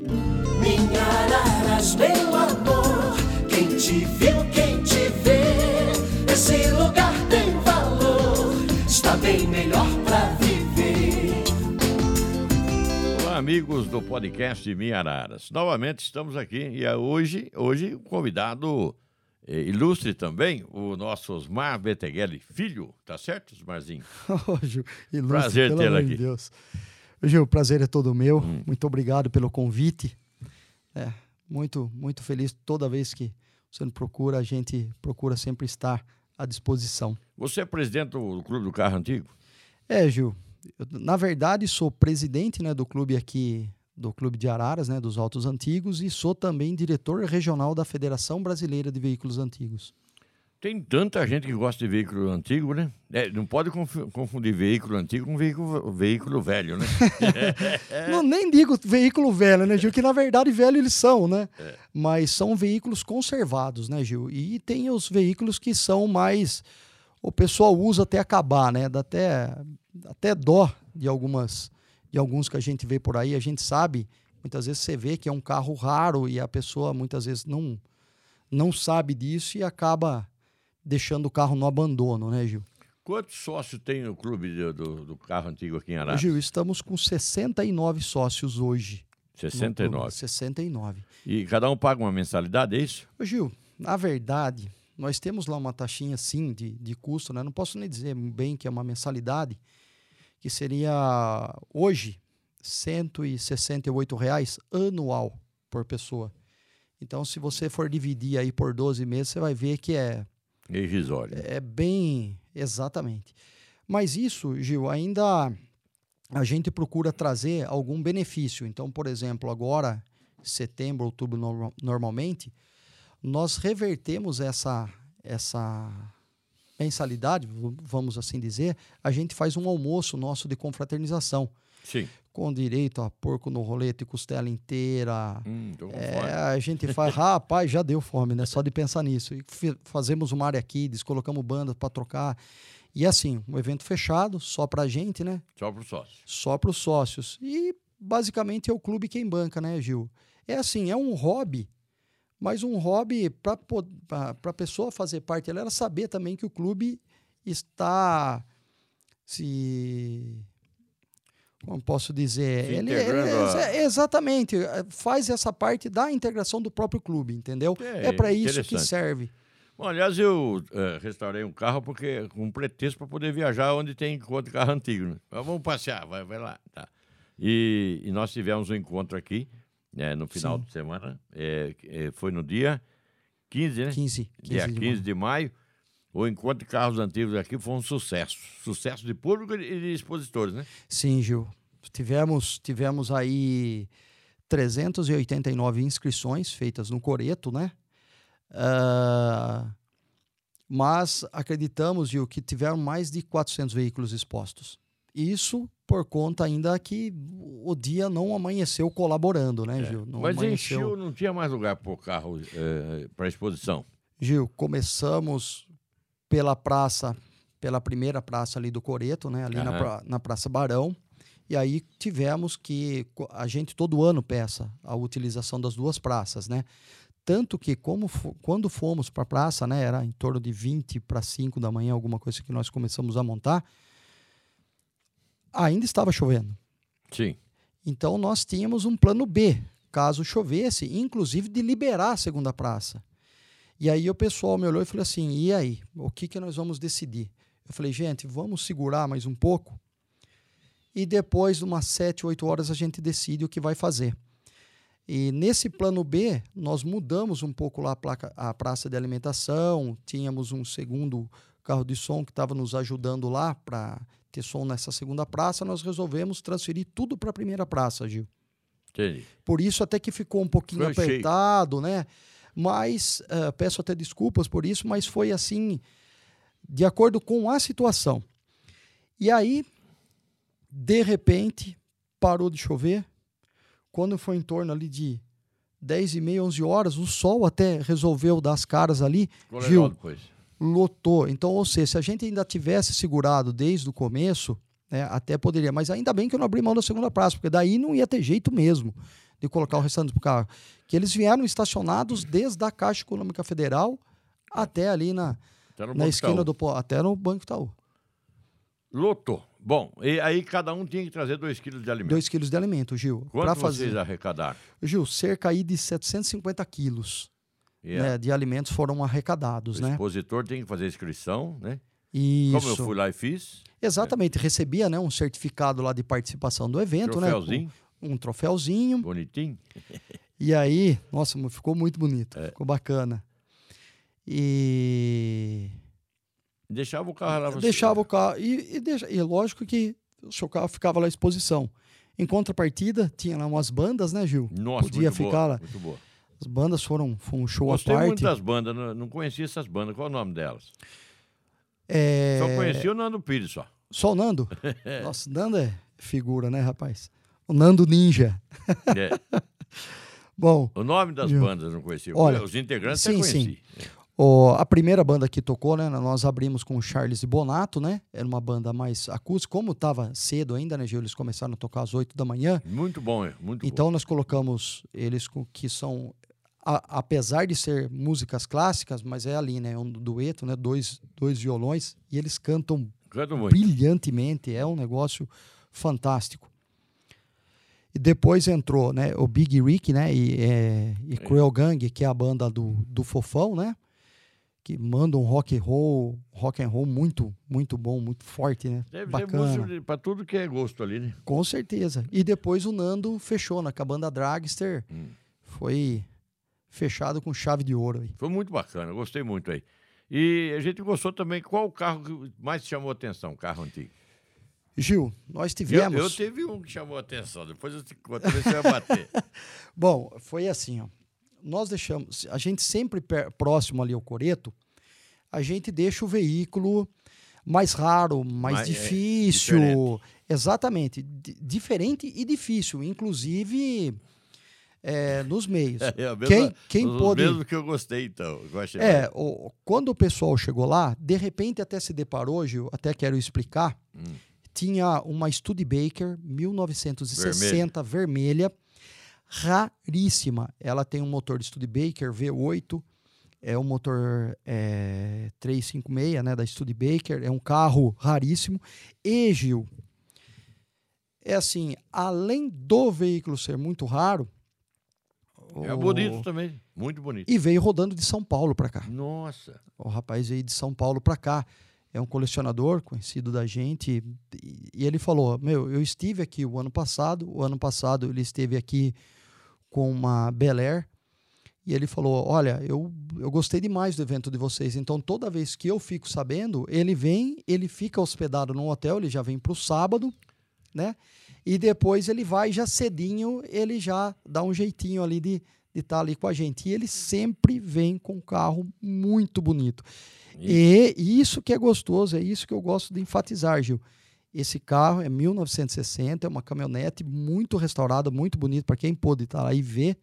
Minha Araras, meu amor, quem te viu, quem te vê, esse lugar tem valor, está bem melhor pra viver. Olá, amigos do podcast Minha Araras. Novamente estamos aqui e é hoje, hoje o convidado eh, ilustre também, o nosso Osmar Beteghelli Filho, tá certo, Osmarzinho? Prazer tê-lo aqui. Deus. Gil, o prazer é todo meu. Hum. Muito obrigado pelo convite. É, muito, muito feliz toda vez que você nos procura, a gente procura sempre estar à disposição. Você é presidente do Clube do Carro Antigo? É, Gil, eu, na verdade sou presidente né, do clube aqui, do Clube de Araras, né, dos Autos Antigos, e sou também diretor regional da Federação Brasileira de Veículos Antigos. Tem tanta gente que gosta de veículo antigo, né? É, não pode confu- confundir veículo antigo com veículo, veículo velho, né? Não, nem digo veículo velho, né, Gil? Que na verdade velho eles são, né? Mas são veículos conservados, né, Gil? E tem os veículos que são mais. O pessoal usa até acabar, né? Dá até, até dó de algumas de alguns que a gente vê por aí. A gente sabe, muitas vezes você vê que é um carro raro e a pessoa muitas vezes não, não sabe disso e acaba deixando o carro no abandono, né, Gil? Quantos sócios tem o clube do, do- do carro antigo aqui em Ô, Araras? Gil, estamos com 69 sócios hoje. no clube. 69. 69. E cada um paga uma mensalidade, é isso? Ô, Gil, na verdade, nós temos lá uma taxinha sim de, de custo, né? Não posso nem dizer bem que é uma mensalidade, que seria hoje 168 reais anual por pessoa. Então, se você for dividir aí por 12 meses, você vai ver que É irrisório. é bem exatamente. Mas isso, Gil, ainda a gente procura trazer algum benefício. Então, por exemplo, agora, setembro, outubro, norma- normalmente, nós revertemos essa, essa mensalidade, vamos assim dizer, a gente faz um almoço nosso de confraternização, Sim. Com direito a porco no rolete, costela inteira. Hum, É, a gente faz, rapaz, já deu fome, né? Só de pensar nisso. E fazemos uma área kids, colocamos bandas para trocar. E assim, um evento fechado, só pra gente, né? Só pro sócio. Só para os sócios. E basicamente é o clube quem banca, né, Gil? É assim, é um hobby, mas um hobby para a pessoa fazer parte, ela saber também que o clube está se. Como posso dizer? Se Ele, ele- a- é- exatamente, é, faz essa parte da integração do próprio clube, entendeu? É, É, para isso que serve. Bom, aliás, eu eh, restaurei um carro porque com um pretexto para poder viajar onde tem encontro de carro antigo. Né? Mas vamos passear, vai, vai lá. Tá. E, e nós tivemos um encontro aqui né, no final Sim. de semana. eh, eh, foi no dia 15, né? 15, 15 dia de 15 maio. de maio. O encontro de carros antigos aqui foi um sucesso. Sucesso de público e de expositores, né? Sim, Gil. Tivemos, tivemos aí 389 inscrições feitas no Coreto, né? Ah, mas acreditamos, Gil, que tiveram mais de 400 veículos expostos. Isso por conta ainda que o dia não amanheceu colaborando, né, Gil? Não É. Mas amanheceu. encheu, não tinha mais lugar para o carro para exposição. Gil, começamos pela praça, pela primeira praça ali do Coreto, né? Ali na, Aham. pra- na Praça Barão. E aí tivemos que a gente todo ano peça a utilização das duas praças, né? Tanto que como quando fomos para a praça, né, era em torno de 20 para 5 da manhã, alguma coisa que nós começamos a montar, ainda estava chovendo. Sim. Então nós tínhamos um plano B, caso chovesse, inclusive de liberar a segunda praça. E aí o pessoal me olhou e falou assim: e aí, o que, que nós vamos decidir? Eu falei, gente, vamos segurar mais um pouco e depois, de umas 7, 8 horas, a gente decide o que vai fazer. E nesse plano B, nós mudamos um pouco lá a, placa- a praça de alimentação, tínhamos um segundo carro de som que estava nos ajudando lá para ter som nessa segunda praça, nós resolvemos transferir tudo para a primeira praça, Gil. Entendi. Por isso até que ficou um pouquinho cheio. apertado, né? Mas eh, peço até desculpas por isso, mas foi assim, de acordo com a situação. E aí, de repente, parou de chover. Quando foi em torno ali de 10 e meia, 11 horas, o sol até resolveu dar as caras ali, depois. lotou. Então, ou seja, se a gente ainda tivesse segurado desde o começo, né, até poderia. Mas ainda bem que eu não abri mão da segunda praça, porque daí não ia ter jeito mesmo de colocar o restante do carro. Que eles vieram estacionados desde a Caixa Econômica Federal até ali na, no na esquina Itaú. do até no Banco Itaú. Lotou. Bom, e aí cada um tinha que trazer 2 quilos de alimento. 2 quilos de alimento, Gil. Quanto Para vocês fazer. arrecadaram? Gil, cerca aí de 750 quilos E né, de alimentos foram arrecadados, o né? expositor tem que fazer inscrição, né? Isso. Como eu fui lá e fiz, Exatamente, recebia né, um certificado lá de participação do evento, troféuzinho, né? Um troféuzinho. bonitinho. E aí, nossa, ficou muito bonito, É. ficou bacana. E Deixava o carro lá. você. deixava o carro. E, e, deixa, e lógico que o seu carro ficava lá à exposição. Em contrapartida, tinha lá umas bandas, né, Gil? Nossa, podia muito ficar boa, lá. Muito boa. As bandas foram, foi um show Gostei à parte. muito das bandas, não, conhecia essas bandas. Qual é o nome delas? É, Só conhecia o Nando Pires, só. Só o Nando? Nossa, o Nando é figura, né, rapaz? O Nando Ninja. É. Bom, O nome das Viu? bandas eu não conhecia. Olha, Os integrantes sim, eu sim. conheci. O- a primeira banda que tocou, né? Nós abrimos com o Charles e Bonato, né? Era uma banda mais acústica. Como estava cedo ainda, né, Gil? Eles começaram a tocar às 8 da manhã. Muito bom, é, muito Então nós colocamos eles com que são, a- apesar de ser músicas clássicas, mas é ali, né? Um dueto, né? Dois, dois violões e eles cantam bom. Canto brilhantemente. É um negócio fantástico. E depois entrou, né? O Big Rick, né? E, é, e Cruel Gang, que é a banda do, do Fofão, né? Que manda um rock and roll, rock and roll muito, muito bom, muito forte, né? Deve ter Bacana. de- pra tudo que é gosto ali, né? Com certeza. E depois o Nando fechou na com a banda Dragster. Hum. Foi fechado com chave de ouro aí. Foi muito bacana, gostei muito aí. E a gente gostou também. Qual o carro que mais chamou a atenção? Carro antigo? Gil, nós Eu, tivemos. eu tive um que chamou a atenção, depois eu te conto você vai bater. Bom, foi assim, ó. Nós deixamos, a gente sempre próximo ali ao coreto, a gente deixa o veículo mais raro, mais Mais- é, difícil. diferente. Exatamente, di- diferente e difícil, inclusive é, nos meios. É, a mesma- Quem, quem pôde. mesmos que eu gostei, então. Eu É, o- quando o pessoal chegou lá, de repente até se deparou, Gil, até quero explicar, Hum. Tinha uma Studebaker 1960 vermelha, raríssima. Ela tem um motor Studebaker V8, é um motor é, 356 né, da Studebaker, é um carro raríssimo. E, Gil, é assim, além do veículo ser muito raro, É bonito também, muito bonito. e veio rodando de São Paulo para cá. Nossa, O rapaz veio de São Paulo para cá. É um colecionador conhecido da gente. E, ele falou: Meu, eu estive aqui o ano passado. O ano passado ele esteve aqui com uma Bel Air. E ele falou: Olha, eu, eu gostei demais do evento de vocês. Então, toda vez que eu fico sabendo, ele vem, ele fica hospedado num hotel. Ele já vem para o sábado, né? E depois ele vai já cedinho, ele já dá um jeitinho ali de estar ali com a gente. E ele sempre vem com um carro muito bonito. E isso que é gostoso, é isso que eu gosto de enfatizar, Gil. Esse carro é 1960, é uma caminhonete muito restaurada, muito bonita. Para quem pôde estar lá e ver,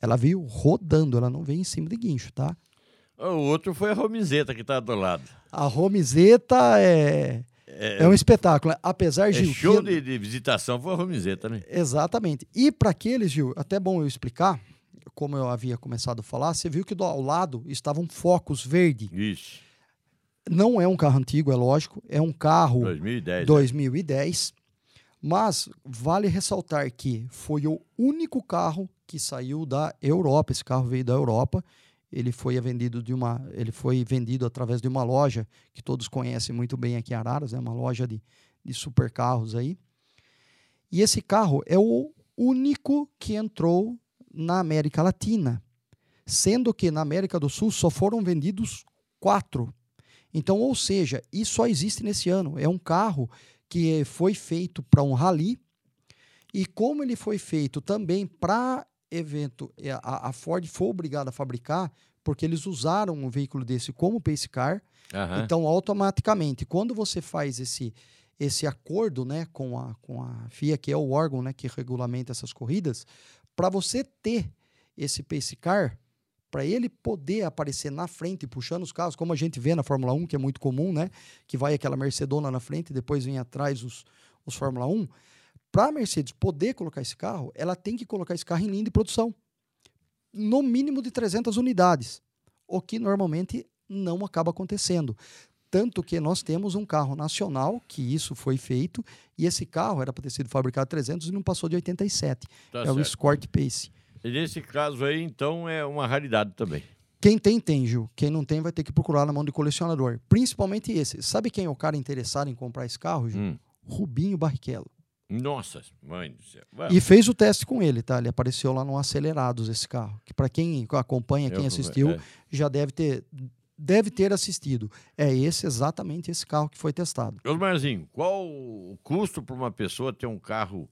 ela veio rodando, ela não veio em cima de guincho, tá? o outro foi a Romizeta que tá do lado. A Romizeta é, é, um espetáculo. Apesar, É Gil. show que- de, de visitação foi a Romizeta, né? Exatamente. E para aqueles, Gil, até bom eu explicar, como eu havia começado a falar, você viu que do, ao lado estavam focos verde. Isso, Não é um carro antigo, é lógico, é um carro 2010. 2010, mas vale ressaltar que foi o único carro que saiu da Europa. Esse carro veio da Europa. Ele foi vendido de uma, ele foi vendido através de uma loja que todos conhecem muito bem aqui em Araras, é uma loja de, de supercarros aí. E esse carro é o único que entrou na América Latina, sendo que na América do Sul só foram vendidos quatro. Então, ou seja, isso só existe nesse ano. É um carro que foi feito para um rally e como ele foi feito também para evento, é, a, a Ford foi obrigada a fabricar porque eles usaram um veículo desse como pace car. Aham. Então, automaticamente, quando você faz esse esse acordo, né, com a com a FIA, que é o órgão, né, que regulamenta essas corridas, para você ter esse pace car, para ele poder aparecer na frente puxando os carros, como a gente vê na Fórmula 1, que é muito comum, né? Que vai aquela Mercedona na frente e depois vem atrás os, os Fórmula 1. para a Mercedes poder colocar esse carro, ela tem que colocar esse carro em linha de produção. No mínimo de 300 unidades, o que normalmente não acaba acontecendo. Tanto que nós temos um carro nacional que isso foi feito, e esse carro era para ter sido fabricado 300 e não passou de 87. Tá é certo. o Escort Pace. E nesse caso aí, então, é uma raridade também. Quem tem, tem, Gil. Quem não tem, vai ter que procurar na mão de colecionador. Principalmente esse. Sabe quem é o cara interessado em comprar esse carro, Gil? Hum. Rubinho Barrichello. Nossa, mãe do céu. E fez o teste com ele, tá? Ele apareceu lá no Acelerados, esse carro. Que para quem acompanha, quem eu- assistiu, é. já deve ter, deve ter assistido. É esse, exatamente esse carro que foi testado. Osmarzinho, qual o custo para uma pessoa ter um carro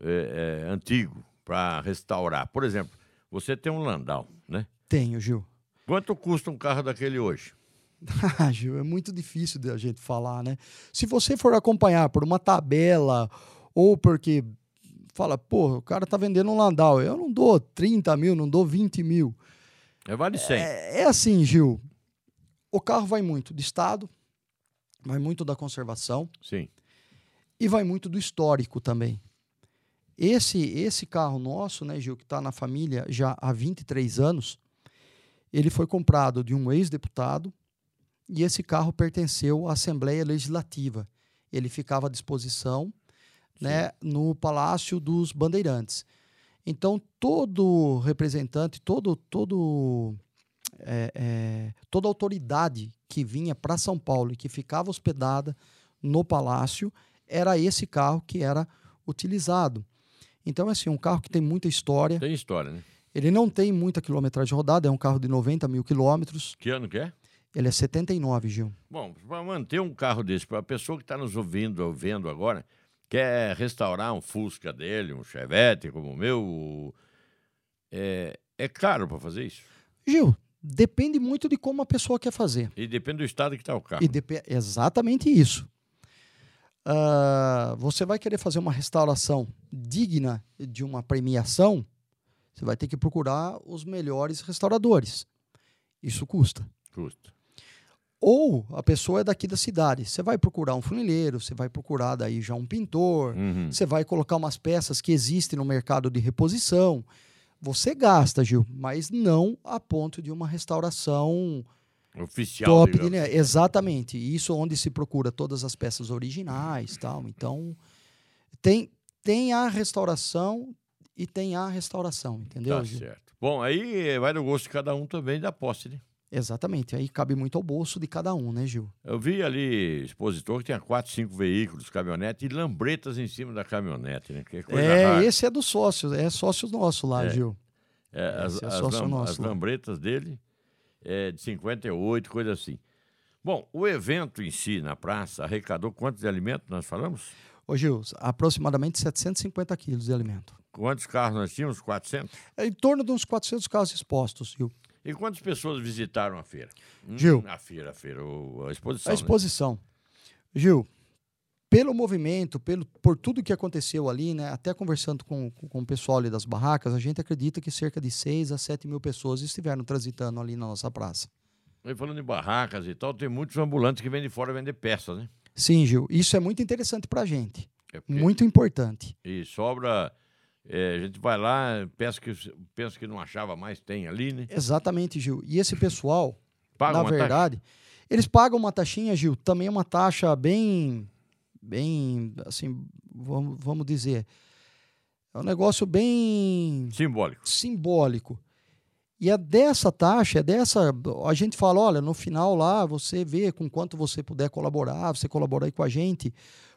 é, é, antigo para restaurar? Por exemplo, você tem um Landau, né? Tenho, Gil. Quanto custa um carro daquele hoje? Ah, Gil, é muito difícil da gente falar, né? Se você for acompanhar por uma tabela ou porque fala, pô, o cara tá vendendo um Landau, eu não dou 30 mil, não dou 20 mil. É vale 100. É, é assim, Gil. O carro vai muito de estado, vai muito da conservação Sim. e vai muito do histórico também. Esse esse carro nosso, né, Gil, que está na família já há 23 anos, ele foi comprado de um ex-deputado e esse carro pertenceu à Assembleia Legislativa. Ele ficava à disposição né, no Palácio dos Bandeirantes. Então, todo representante, todo, todo, é, é, toda autoridade que vinha para São Paulo e que ficava hospedada no palácio, era esse carro que era utilizado. Então, assim, um carro que tem muita história. Tem história, né? Ele não tem muita quilometragem rodada, é um carro de 90 mil quilômetros. Que ano que é? Ele é 79, Gil. Bom, para manter um carro desse, para a pessoa que está nos ouvindo ou vendo agora, quer restaurar um Fusca dele, um Chevette como o meu, é, é caro para fazer isso. Gil, depende muito de como a pessoa quer fazer. E depende do estado que está o carro. E depe- exatamente isso. Ah, você vai querer fazer uma restauração digna de uma premiação, você vai ter que procurar os melhores restauradores. Isso custa. Custa. Ou a pessoa é daqui da cidade. Você vai procurar um funileiro, você vai procurar daí já um pintor, Uhum. você vai colocar umas peças que existem no mercado de reposição. Você gasta, Gil, mas não a ponto de uma restauração Oficial, top de. Exatamente. Isso onde se procura todas as peças originais, tal. Então tem tem a restauração e tem a restauração, entendeu? Tá Gil? certo. Bom, aí vai do gosto de cada um também da posse, né? Exatamente. Aí cabe muito ao bolso de cada um, né, Gil? Eu vi ali expositor que tinha quatro, cinco veículos, caminhonete e lambretas em cima da caminhonete, né? É, rara. esse é dos sócios, é sócios nosso lá, É. Gil. É, as, é as sócio lam- nosso as lambretas dele é de 58, coisa assim. Bom, o evento em si na praça arrecadou quantos de alimento nós falamos? Ô, Gil, aproximadamente 750 quilos de alimento. Quantos carros nós tínhamos? 400? É em torno de uns 400 carros expostos, Gil. E quantas pessoas visitaram a feira? Hum, Gil. A feira, a feira, a exposição. A né? exposição. Gil, pelo movimento, pelo, por tudo que aconteceu ali, né, até conversando com, com, com o pessoal ali das barracas, a gente acredita que cerca de 6 a 7 mil pessoas estiveram transitando ali na nossa praça. E falando em barracas e tal, tem muitos ambulantes que vêm de fora vender peças, né? Sim, Gil, isso é muito interessante para a gente. É porque- Muito importante. E sobra. É, a gente vai lá, pensa que, pensa que não achava mais, tem ali, né? Exatamente, Gil. E esse pessoal, Paga na uma taxa. verdade, eles pagam uma taxinha, Gil, também é uma taxa bem, bem, assim, vamos, vamos dizer, é um negócio bem Simbólico. simbólico. E é dessa taxa, é dessa. A gente fala: olha, no final lá você vê com quanto você puder colaborar, você colabora aí com a gente.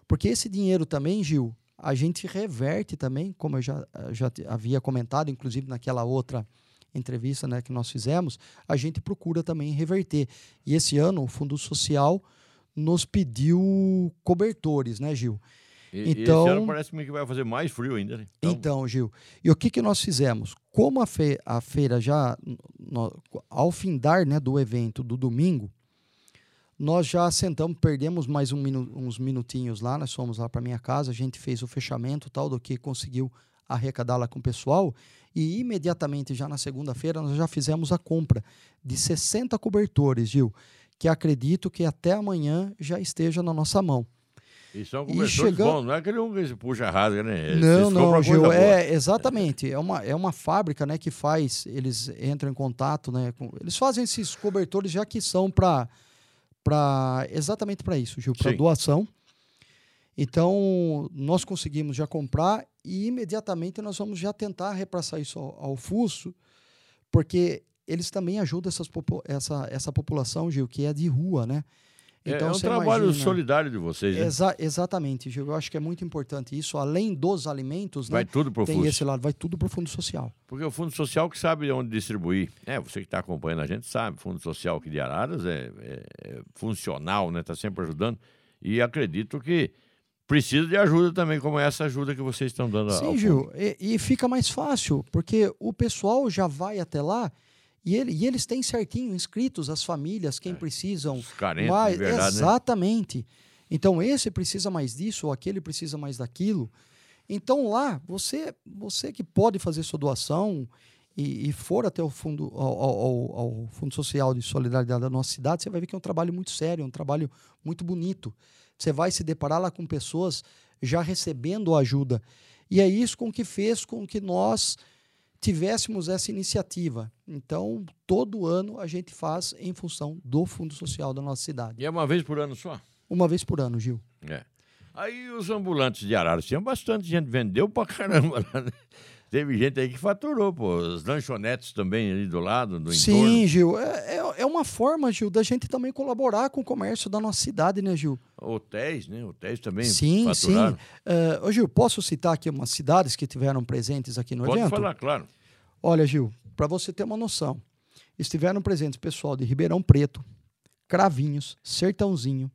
Porque esse dinheiro também, Gil, a gente reverte também, como eu já, já te- havia comentado, inclusive naquela outra entrevista né, que nós fizemos, a gente procura também reverter. E esse ano o Fundo Social nos pediu cobertores, né, Gil? E, e Então- esse ano parece-me que vai fazer mais frio ainda, né? Então, Gil, e o que, que nós fizemos? Como a, fe- a feira já, n- nó- ao findar né, do evento do domingo, nós já sentamos, perdemos mais um minu- uns minutinhos lá, nós fomos lá para minha casa, a gente fez o fechamento tal do que conseguiu arrecadar lá com o pessoal e imediatamente já na segunda-feira nós já fizemos a compra de 60 cobertores, Gil, que acredito que até amanhã já esteja na nossa mão. E são E cobertores chegando- bons, não é aquele um que se puxa rasga, né? Não, não, Gil, é exatamente. É uma, é uma fábrica, né, que faz, eles entram em contato, né, com, eles fazem esses cobertores já que são para para exatamente para isso, Gil, para doação. Então, nós conseguimos já comprar e imediatamente nós vamos já tentar repassar isso ao, ao FUSO, porque eles também ajudam essas, essa, essa população, Gil, que é de rua, né? É- é um trabalho imagina- solidário de vocês, né? Exa- exatamente, Gil. Eu acho que é muito importante isso. Além dos alimentos, Vai né? tudo pro Tem FUS. esse lado, vai tudo para o fundo social. Porque o Fundo Social que sabe onde distribuir. É, você que está acompanhando a gente sabe, Fundo Social aqui de Araras é, é- é funcional, né? Está sempre ajudando. E acredito que precisa de ajuda também, como essa ajuda que vocês estão dando Sim, fundo. Gil. E, e fica mais fácil, porque o pessoal já vai até lá e, ele- e eles têm certinho inscritos as famílias, quem precisam. É. Os carentes, mais, verdade, né? exatamente. Então, esse precisa mais disso, ou aquele precisa mais daquilo. Então, lá, você, você que pode fazer sua doação e, e for até o fundo, ao, ao- ao- Fundo Social de Solidariedade da nossa cidade, você vai ver que é um trabalho muito sério, é um trabalho muito bonito. Você vai se deparar lá com pessoas já recebendo ajuda. E é isso com que fez com que nós tivéssemos essa iniciativa. Então, todo ano a gente faz em função do Fundo Social da nossa cidade. E é uma vez por ano só? Uma vez por ano, Gil. É. Aí os ambulantes de Araras, tinha bastante gente, vendeu pra caramba lá, né? Teve gente aí que faturou, pô. Os lanchonetes também ali do lado, do Sim, entorno. Gil. É, é, é uma forma, Gil, da gente também colaborar com o comércio da nossa cidade, né, Gil? Hotéis, né? Hotéis também Sim, sim. faturaram. Eh, ô, Gil, posso citar aqui umas cidades que tiveram presentes aqui no Pode evento? falar, claro. Olha, Gil, para você ter uma noção, estiveram presentes pessoal de Ribeirão Preto, Cravinhos, Sertãozinho,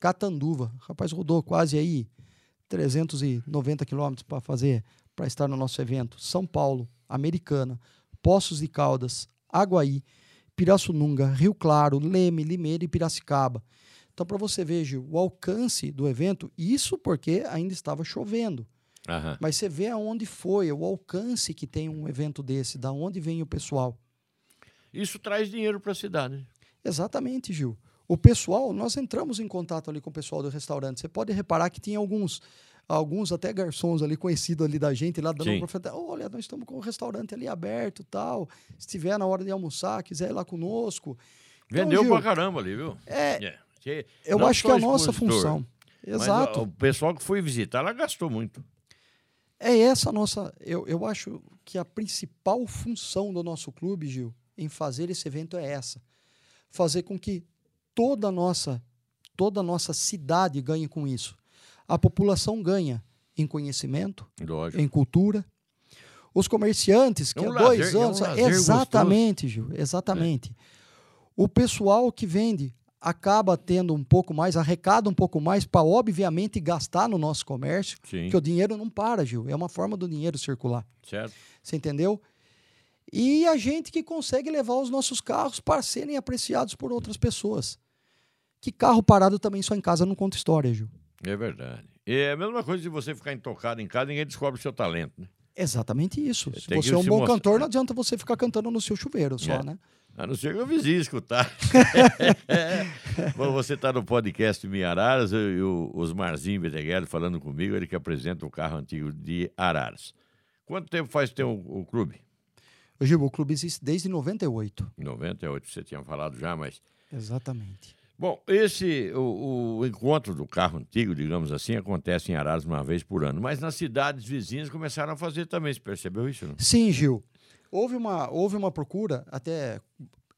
Catanduva. Rapaz, rodou quase aí 390 quilômetros para fazer, para estar no nosso evento. São Paulo, Americana, Poços de Caldas, Aguaí, Pirassununga, Rio Claro, Leme, Limeira e Piracicaba. Então, para você ver, Gil, o alcance do evento, isso porque ainda estava chovendo. Aham. Mas você vê aonde foi, o alcance que tem um evento desse, da onde vem o pessoal. Isso traz dinheiro para a cidade. Exatamente, Gil. O pessoal, nós entramos em contato ali com o pessoal do restaurante. Você pode reparar que tinha alguns, alguns até garçons ali conhecidos ali da gente lá dando profeta. Olha, nós estamos com o restaurante ali aberto, tal. Se tiver na hora de almoçar, quiser ir lá conosco. Então, Vendeu Gil, pra caramba ali, viu? É, Que- eu acho que é a nossa função. Exato. o, o pessoal que foi visitar, ela gastou muito. É essa a nossa. Eu, eu acho que a principal função do nosso clube, Gil, em fazer esse evento é essa: fazer com que toda a nossa, toda a nossa cidade ganhe com isso. A população ganha em conhecimento, Lógico. em cultura. Os comerciantes, que É um há dois lazer- é um anos. lazer exatamente, Gil, exatamente. O pessoal que vende acaba tendo um pouco mais, arrecada um pouco mais para, obviamente, gastar no nosso comércio, Sim, porque o dinheiro não para, Gil. É uma forma do dinheiro circular. certo. Você entendeu? E a gente que consegue levar os nossos carros para serem apreciados por outras pessoas. Que carro parado também só em casa não conta história, Gil. É verdade. E é a mesma coisa de você ficar intocado em casa, ninguém descobre o seu talento, né? Exatamente isso. Se você é um bom mostrar. cantor, não adianta você ficar cantando no seu chuveiro só, É. né? A não ser que eu vizinho escutar. Bom, você está no podcast Minha Araras, eu e o Osmarzinho Beteguel falando comigo, ele que apresenta o carro antigo de Araras. Quanto tempo faz ter o, o clube? Gil, o clube existe desde 98. Em 98, você tinha falado já, mas... Exatamente. Bom, esse, o, o encontro do carro antigo, digamos assim, acontece em Araras uma vez por ano, mas nas cidades vizinhas começaram a fazer também, você percebeu isso? Não? Sim, Gil. Houve uma, houve uma procura, até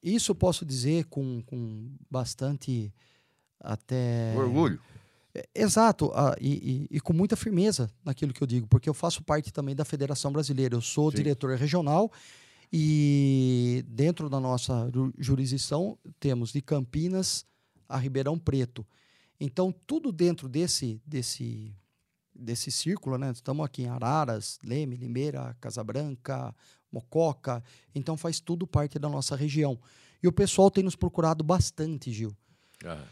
isso posso dizer com, com bastante até Orgulho. É, Exato, ah, e, e- e com muita firmeza naquilo que eu digo, porque eu faço parte também da Federação Brasileira. Eu sou Sim. diretor regional e dentro da nossa ju- jurisdição temos de Campinas a Ribeirão Preto. Então, tudo dentro desse, desse, desse círculo, né? Estamos aqui em Araras, Leme, Limeira, Casabranca, Mococa. Então, faz tudo parte da nossa região. E o pessoal tem nos procurado bastante, Gil. Ah,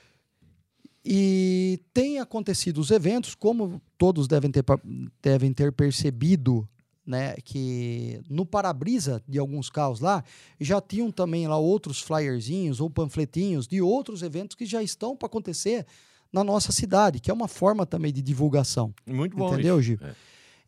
E tem acontecido os eventos, como todos devem ter, devem ter percebido, né, que no para-brisa de alguns carros lá, já tinham também lá outros flyerzinhos ou panfletinhos de outros eventos que já estão para acontecer na nossa cidade, que é uma forma também de divulgação. Muito bom. Entendeu, isso. Gil? É.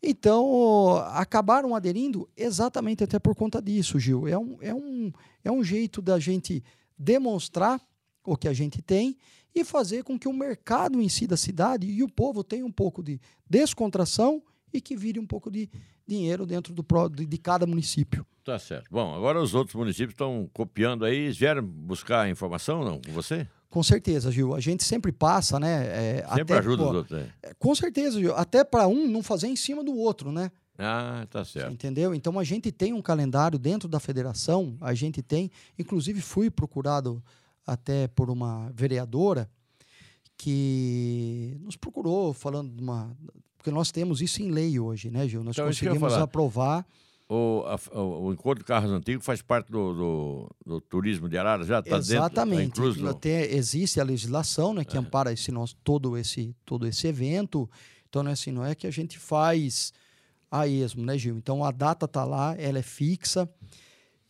Então, acabaram aderindo exatamente até por conta disso, Gil. É um, é um, é um jeito da gente demonstrar o que a gente tem e fazer com que o mercado em si da cidade e o povo tenha um pouco de descontração e que vire um pouco de dinheiro dentro do, de, cada município. Tá certo. Bom, agora os outros municípios estão copiando aí. Vieram buscar informação, não? Com você? Com certeza, Gil. A gente sempre passa, né? é, Sempre até, ajuda pô, os outros. é. é, Com certeza, Gil. Até para um não fazer em cima do outro, né? Ah, tá certo. Entendeu? Então a gente tem um calendário dentro da federação, a gente tem, inclusive fui procurado até por uma vereadora que nos procurou falando de uma. Porque nós temos isso em lei hoje, né, Gil? Nós Então, conseguimos aprovar. O, a- o, Encontro de Carros Antigos faz parte do, do, do turismo de Araras? Já está dentro? Tá Exatamente. no- Até existe a legislação né, que ampara esse nosso, todo, esse, todo esse evento. Então, não é assim, não é que a gente faz a esmo, né, Gil? Então a data está lá, ela é fixa.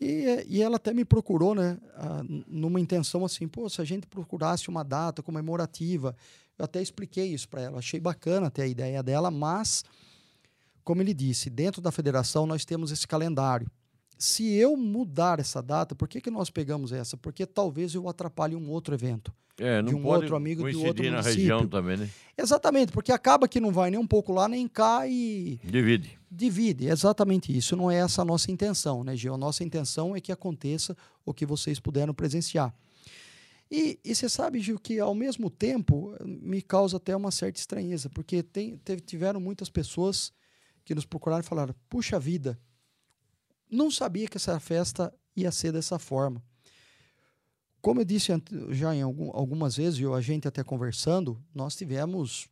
E, e ela até me procurou, né, numa intenção assim, pô, se a gente procurasse uma data comemorativa, eu até expliquei isso para ela, achei bacana até a ideia dela, mas, como ele disse, dentro da federação nós temos esse calendário. Se eu mudar essa data, por que, que nós pegamos essa? Porque talvez eu atrapalhe um outro evento. É, não de um outro amigo coincidir outro na município. região também, né? Exatamente, porque acaba que não vai nem um pouco lá nem cá e Divide. divide. Exatamente isso. Não é essa a nossa intenção, né, Gil? A nossa intenção é que aconteça o que vocês puderam presenciar. E, você sabe, Gil, que ao mesmo tempo me causa até uma certa estranheza, porque tem, teve- tiveram muitas pessoas que nos procuraram e falaram: puxa vida, não sabia que essa festa ia ser dessa forma. Como eu disse já em algum- algumas vezes, Gil, a gente até conversando, nós tivemos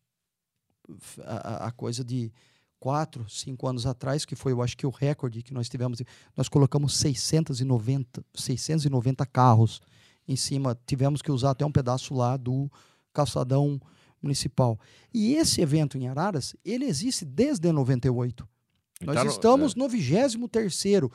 a- a coisa de quatro, cinco anos atrás, que foi, eu acho que o recorde que nós tivemos, nós colocamos 690, 690 carros em cima, tivemos que usar até um pedaço lá do calçadão municipal. E esse evento em Araras, ele existe desde 98. Nós Tá no- estamos no 23º,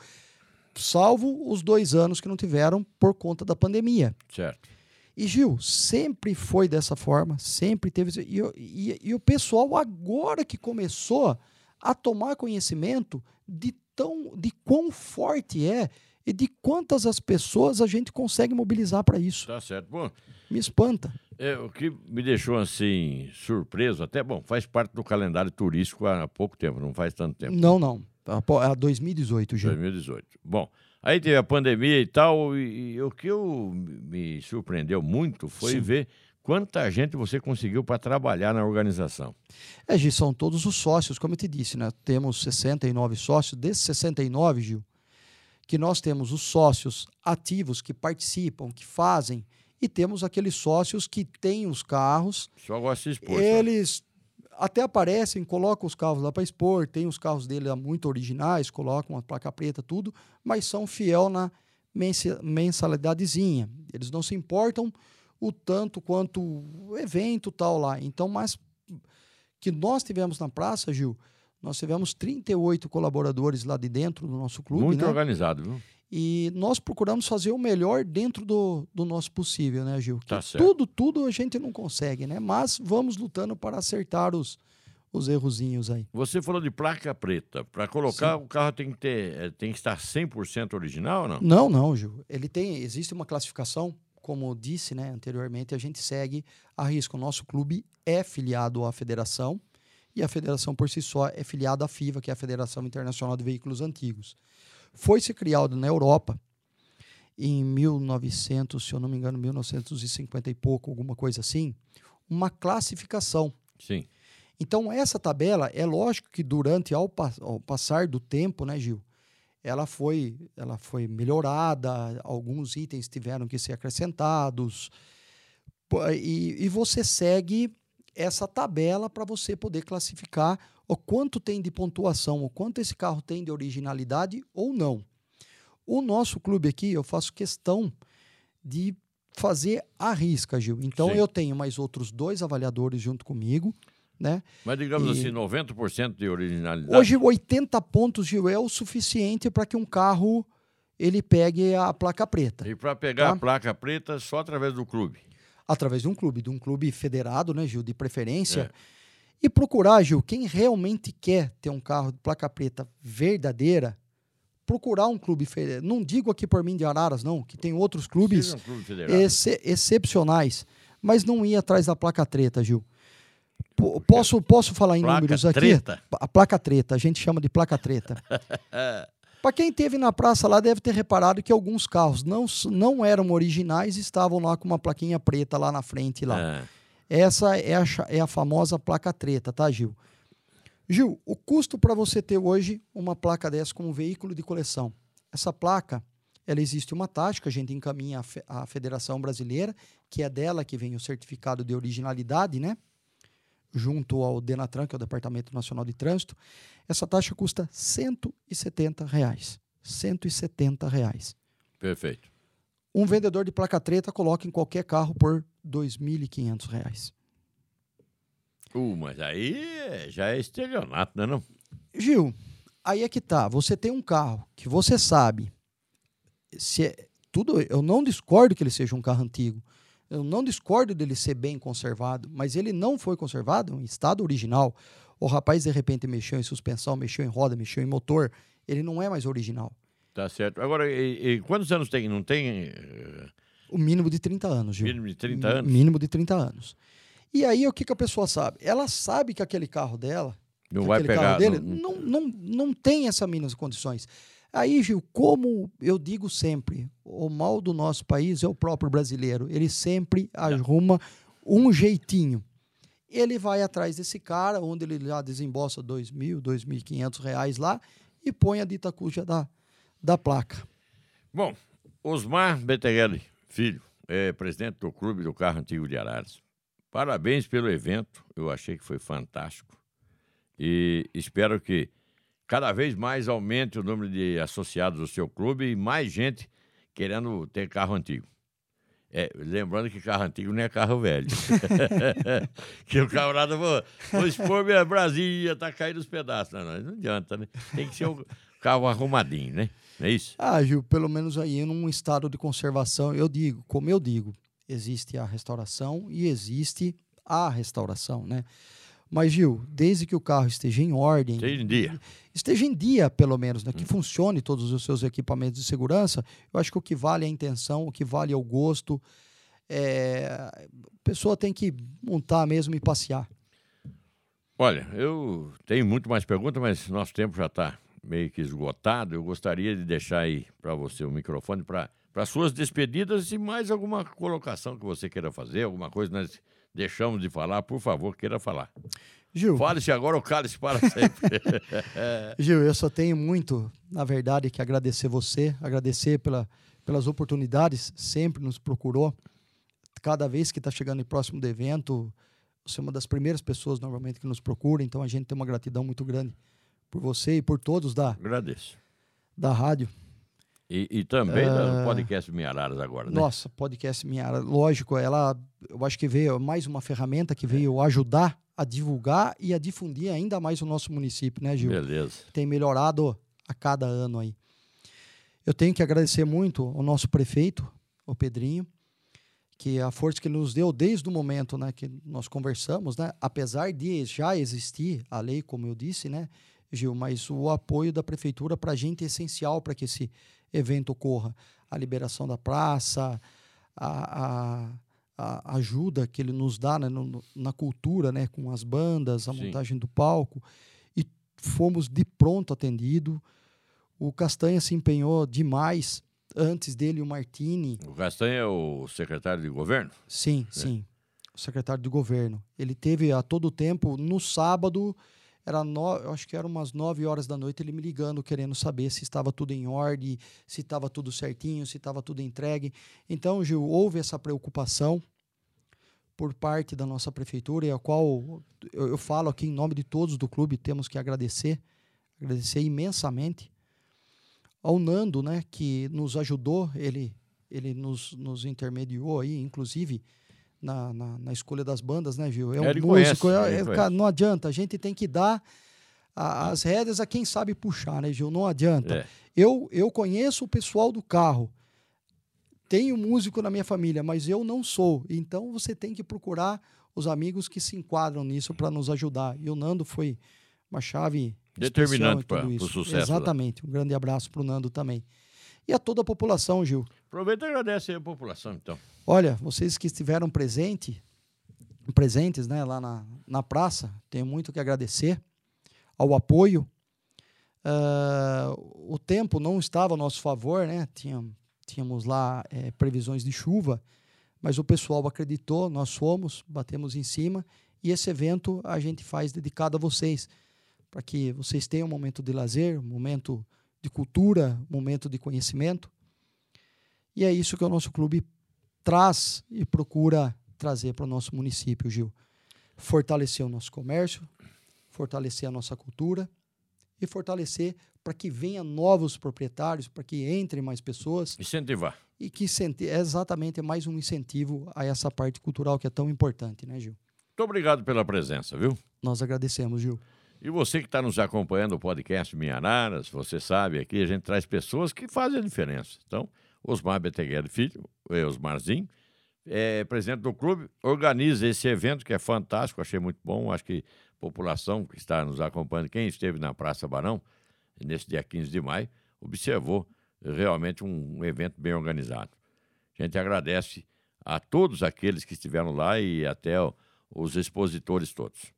salvo os dois anos que não tiveram por conta da pandemia. Certo. E Gil, sempre foi dessa forma, sempre teve. E, e- e o pessoal agora que começou a tomar conhecimento de tão de quão forte é e de quantas as pessoas a gente consegue mobilizar para isso. Tá certo. Bom, Me espanta. é, o que me deixou assim surpreso, até bom, faz parte do calendário turístico há pouco tempo, não faz tanto tempo. Não, não. A, a 2018, Gil. 2018. Bom, aí teve a pandemia e tal, e, e o que eu, me surpreendeu muito foi Sim. ver quanta gente você conseguiu para trabalhar na organização. É, Gil, são todos os sócios, como eu te disse, né? Temos 69 sócios. Desses 69, Gil, que nós temos os sócios ativos que participam, que fazem, e temos aqueles sócios que têm os carros, Só gosto de expor. eles até aparecem, colocam os carros lá para expor, tem os carros dele muito originais, colocam a placa preta, tudo, mas são fiel na mensa- mensalidadezinha. Eles não se importam o tanto quanto o evento tal lá. Então, mas que nós tivemos na praça, Gil, nós tivemos 38 colaboradores lá de dentro do nosso clube, Muito né? organizado, viu? E nós procuramos fazer o melhor dentro do, do nosso possível, né, Gil? Que Tá tudo, tudo a gente não consegue, né? Mas vamos lutando para acertar os, os errozinhos aí. Você falou de placa preta. Para colocar, o carro tem que, ter, eh, tem que estar 100% original ou não? Não, não, Gil. Ele tem, existe uma classificação, como disse, né, anteriormente, a gente segue a risco. O nosso clube é filiado à federação e a federação por si só é filiada à FIVA, que é a Federação Internacional de Veículos Antigos. Foi se criado na Europa em 1900, se eu não me engano, 1950 e pouco, alguma coisa assim, uma classificação. Sim. Então, essa tabela, é lógico que durante, ao, pa- ao passar do tempo, né, Gil, ela foi, ela foi melhorada, alguns itens tiveram que ser acrescentados, e, e você segue essa tabela para você poder classificar o quanto tem de pontuação, o quanto esse carro tem de originalidade ou não. O nosso clube aqui, eu faço questão de fazer a risca, Gil. Então, Sim. eu tenho mais outros dois avaliadores junto comigo, né? Mas digamos E- assim, 90% de originalidade. Hoje, 80 pontos, Gil, é o suficiente para que um carro ele pegue a placa preta. E para pegar Tá. a placa preta só através do clube. Através de um clube, de um clube federado, né, Gil, de preferência. E procurar, Gil, quem realmente quer ter um carro de placa preta verdadeira, procurar um clube federado. Não digo aqui por mim de Araras, não, que tem outros clubes um clube exce- excepcionais, mas não ir atrás da placa treta, Gil. Po- Posso, posso falar em Placa números aqui? treta? A placa treta, a gente chama de placa treta. Para quem esteve na praça lá, deve ter reparado que alguns carros não, não eram originais e estavam lá com uma plaquinha preta lá na frente. lá. Ah, Essa é a, é a famosa placa treta, tá, Gil? Gil, o custo para você ter hoje uma placa dessa como veículo de coleção. Essa placa, ela existe uma taxa que a gente encaminha à, fe- à Federação Brasileira, que é dela que vem o certificado de originalidade, né? Junto ao Denatran, que é o Departamento Nacional de Trânsito. Essa taxa custa 170 reais. 170 reais. perfeito. Um vendedor de placa treta coloca em qualquer carro por 2.500 reais. Uh, mas aí já é estelionato, né? Não? Gil, aí é que tá. Você tem um carro que você sabe. Se é, tudo, eu não discordo que ele seja um carro antigo. Eu não discordo dele ser bem conservado, mas ele não foi conservado em estado original. O rapaz de repente mexeu em suspensão, mexeu em roda, mexeu em motor. Ele não é mais original. Tá certo. Agora, e, e quantos anos tem? Não tem eh, O mínimo de 30 anos, Gil. mínimo de 30 Mi- anos? Mínimo de 30 anos. E aí, o que, que a pessoa sabe? Ela sabe que aquele carro dela, Não vai aquele pegar. carro dele, não- não, não, não tem essas mínimas condições. Aí, Gil, como eu digo sempre, o mal do nosso país é o próprio brasileiro. Ele sempre arruma um jeitinho. Ele vai atrás desse cara, onde ele já desembolsa dois mil, dois mil e quinhentos reais lá e põe a dita cuja da, da placa. Bom, Osmar Betegelli, filho, é presidente do Clube do Carro Antigo de Araras. Parabéns pelo evento, eu achei que foi fantástico. E espero que cada vez mais aumente o número de associados do seu clube e mais gente querendo ter carro antigo. É, lembrando que carro antigo não é carro velho. que o camarada vou, vou expor minha Brasília, tá caindo os pedaços. Não, não, não adianta, né? Tem que ser um carro arrumadinho, né? Não é isso? Ah, Gil, pelo menos aí num estado de conservação, eu digo, como eu digo, existe a restauração e existe a restauração, né? Mas, Gil, desde que o carro esteja em ordem, Seja em dia. esteja em dia, pelo menos, né? que funcione todos os seus equipamentos de segurança, eu acho que o que vale é a intenção, o que vale é o gosto. É... A pessoa tem que montar mesmo e passear. Olha, eu tenho muito mais perguntas, mas nosso tempo já está meio que esgotado. Eu gostaria de deixar aí para você o microfone para suas despedidas e mais alguma colocação que você queira fazer, alguma coisa que nós deixamos de falar, por favor, queira falar. Gil, Fale-se agora ou cale-se para sempre. Gil, eu só tenho muito, na verdade, que agradecer você, agradecer pela, pelas oportunidades, sempre nos procurou. Cada vez que está chegando próximo do evento, você é uma das primeiras pessoas normalmente que nos procura, então a gente tem uma gratidão muito grande por você e por todos da, Agradeço. da rádio. E, e também Ah. no podcast Minhararas agora, né? Nossa, podcast Minha, lógico, ela, eu acho que veio mais uma ferramenta que veio ajudar a divulgar e a difundir ainda mais o nosso município, né, Gil? Beleza. tem melhorado a cada ano aí. Eu tenho que agradecer muito ao nosso prefeito, o Pedrinho, que a força que ele nos deu desde o momento né, que nós conversamos, né, apesar de já existir a lei, como eu disse, né, Gil, mas o apoio da prefeitura para a gente é essencial para que esse evento ocorra. A liberação da praça, a, a- a ajuda que ele nos dá né, no- na cultura, né, com as bandas, a Sim. montagem do palco, e fomos de pronto atendido. O Castanha se empenhou demais. Antes dele, o Martini, O Castanha é o secretário de governo? Sim, sim. O secretário de governo. Ele teve a todo tempo, no sábado, era no, eu acho que era umas 9 horas da noite, ele me ligando, querendo saber se estava tudo em ordem, se estava tudo certinho, se estava tudo entregue. Então, Gil, houve essa preocupação por parte da nossa prefeitura, e a qual eu, eu falo aqui em nome de todos do clube, temos que agradecer, agradecer imensamente ao Nando, né, que nos ajudou, ele, ele nos, nos intermediou aí, inclusive na, na, na escolha das bandas, né, Gil? É um Ele músico, conhece, é- é- cara, não adianta, a gente tem que dar a- as rédeas a quem sabe puxar, né, Gil? Não adianta. É. Eu, eu conheço o pessoal do carro. tenho músico na minha família, mas eu não sou. Então você tem que procurar os amigos que se enquadram nisso para nos ajudar. E o Nando foi uma chave determinante para o sucesso. Exatamente. Um grande abraço para o Nando também. E a toda a população, Gil. Aproveita e agradece aí a população, então. Olha, vocês que estiveram presente, presentes né, lá na, na praça, tenho muito que agradecer ao apoio. Uh, o tempo não estava a nosso favor, né? Tinha, tínhamos lá é, previsões de chuva, mas o pessoal acreditou, nós fomos, batemos em cima e esse evento a gente faz dedicado a vocês, para que vocês tenham um momento de lazer, um momento de cultura, momento de conhecimento. E é isso que o nosso clube traz e procura trazer para o nosso município, Gil. Fortalecer o nosso comércio, fortalecer a nossa cultura e fortalecer para que venham novos proprietários, para que entrem mais pessoas. Incentivar. E que é exatamente mais um incentivo a essa parte cultural que é tão importante, né, Gil? Muito obrigado pela presença, viu? Nós agradecemos, Gil. E você que está nos acompanhando o podcast Minhararas, você sabe, aqui a gente traz pessoas que fazem a diferença. Então, Osmar Beteguer Filho, Osmarzinho, é presidente do clube, organiza esse evento que é fantástico, achei muito bom. Acho que a população que está nos acompanhando, quem esteve na Praça Barão, nesse dia 15 de maio, observou realmente um evento bem organizado. A gente agradece a todos aqueles que estiveram lá e até os expositores todos,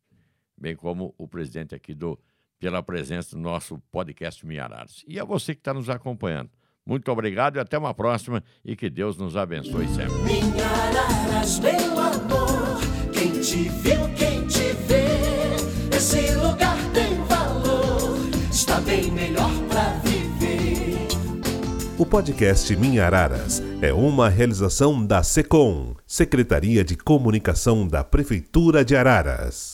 bem como o presidente aqui do pela presença do nosso podcast Minhararas. E a você que está nos acompanhando. Muito obrigado e até uma próxima e que Deus nos abençoe sempre. Minhararas, meu amor, quem te viu, quem te vê, esse lugar tem valor, está bem melhor pra viver. O podcast Minha Araras é uma realização da SECOM, Secretaria de Comunicação da Prefeitura de Araras.